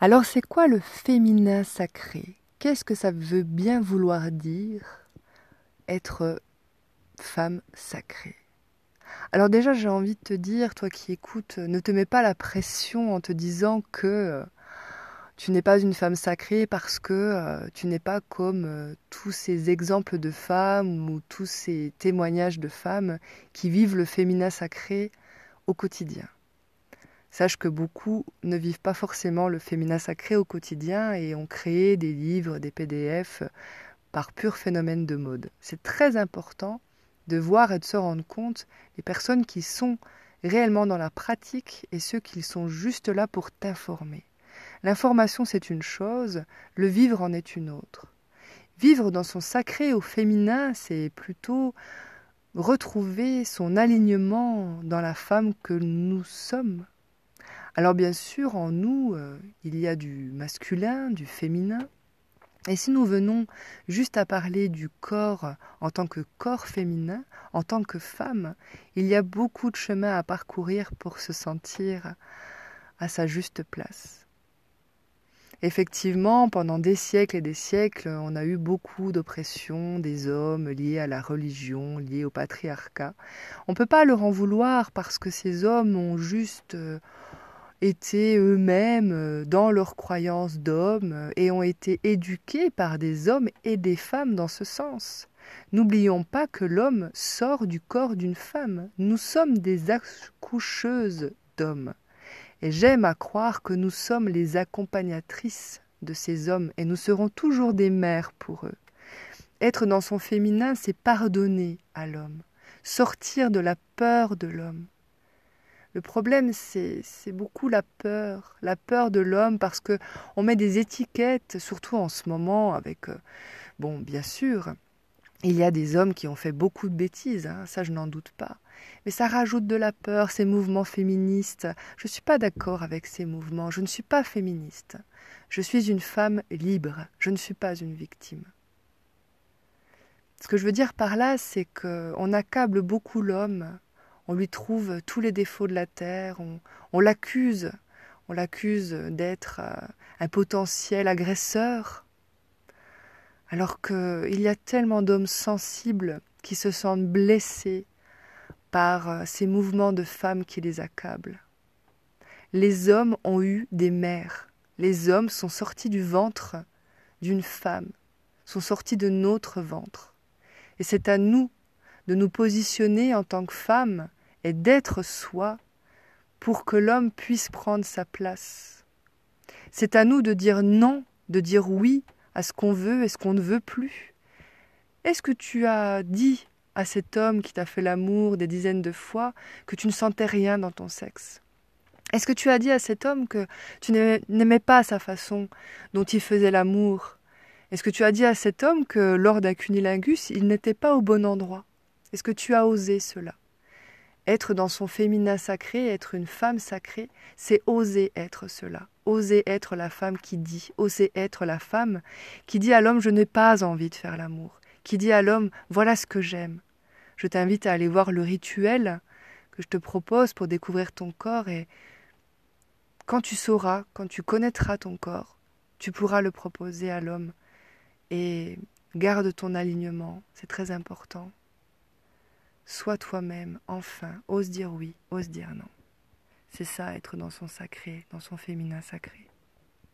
Alors c'est quoi le féminin sacré? Qu'est-ce que ça veut bien vouloir dire être femme sacrée? Alors déjà j'ai envie de te dire, toi qui écoutes, ne te mets pas la pression en te disant que euh, tu n'es pas une femme sacrée parce que euh, tu n'es pas comme euh, tous ces exemples de femmes ou tous ces témoignages de femmes qui vivent le féminin sacré au quotidien. Sache que beaucoup ne vivent pas forcément le féminin sacré au quotidien et ont créé des livres, des PDF par pur phénomène de mode. C'est très important de voir et de se rendre compte les personnes qui sont réellement dans la pratique et ceux qui sont juste là pour t'informer. L'information c'est une chose, le vivre en est une autre. Vivre dans son sacré au féminin, c'est plutôt retrouver son alignement dans la femme que nous sommes alors bien sûr, en nous, euh, il y a du masculin, du féminin. Et si nous venons juste à parler du corps en tant que corps féminin, en tant que femme, il y a beaucoup de chemin à parcourir pour se sentir à sa juste place. Effectivement, pendant des siècles et des siècles, on a eu beaucoup d'oppression des hommes liées à la religion, liées au patriarcat. On ne peut pas leur en vouloir parce que ces hommes ont juste euh, étaient eux-mêmes euh, dans leurs croyances d'hommes euh, et ont été éduqués par des hommes et des femmes dans ce sens. N'oublions pas que l'homme sort du corps d'une femme. Nous sommes des accoucheuses d'hommes. Et j'aime à croire que nous sommes les accompagnatrices de ces hommes et nous serons toujours des mères pour eux. Être dans son féminin, c'est pardonner à l'homme, sortir de la peur de l'homme, le problème, c'est beaucoup la peur, la peur de l'homme, parce que on met des étiquettes, surtout en ce moment, avec, euh, bon, bien sûr, il y a des hommes qui ont fait beaucoup de bêtises, hein, ça je n'en doute pas. Mais ça rajoute de la peur, ces mouvements féministes. Je ne suis pas d'accord avec ces mouvements, je ne suis pas féministe. Je suis une femme libre, je ne suis pas une victime. Ce que je veux dire par là, c'est qu'on accable beaucoup l'homme on lui trouve tous les défauts de la terre, on, l'accuse, on l'accuse d'être euh, un potentiel agresseur, alors qu'il y a tellement d'hommes sensibles qui se sentent blessés par euh, ces mouvements de femmes qui les accablent. Les hommes ont eu des mères, les hommes sont sortis du ventre d'une femme, sont sortis de notre ventre. Et c'est à nous de nous positionner en tant que femmes et d'être soi pour que l'homme puisse prendre sa place. C'est à nous de dire non, de dire oui à ce qu'on veut et ce qu'on ne veut plus. Est-ce que tu as dit à cet homme qui t'a fait l'amour des dizaines de fois que tu ne sentais rien dans ton sexe? Est-ce que tu as dit à cet homme que tu n'aimais pas sa façon dont il faisait l'amour? Est-ce que tu as dit à cet homme que lors d'un cunilingus, il n'était pas au bon endroit? Est-ce que tu as osé cela? Être dans son féminin sacré, être une femme sacrée, c'est oser être cela, oser être la femme qui dit, oser être la femme qui dit à l'homme je n'ai pas envie de faire l'amour, qui dit à l'homme voilà ce que j'aime. Je t'invite à aller voir le rituel que je te propose pour découvrir ton corps et quand tu sauras, quand tu connaîtras ton corps, tu pourras le proposer à l'homme. Et garde ton alignement, c'est très important. Sois toi-même, enfin, ose dire oui, ose dire non. C'est ça, être dans son sacré, dans son féminin sacré.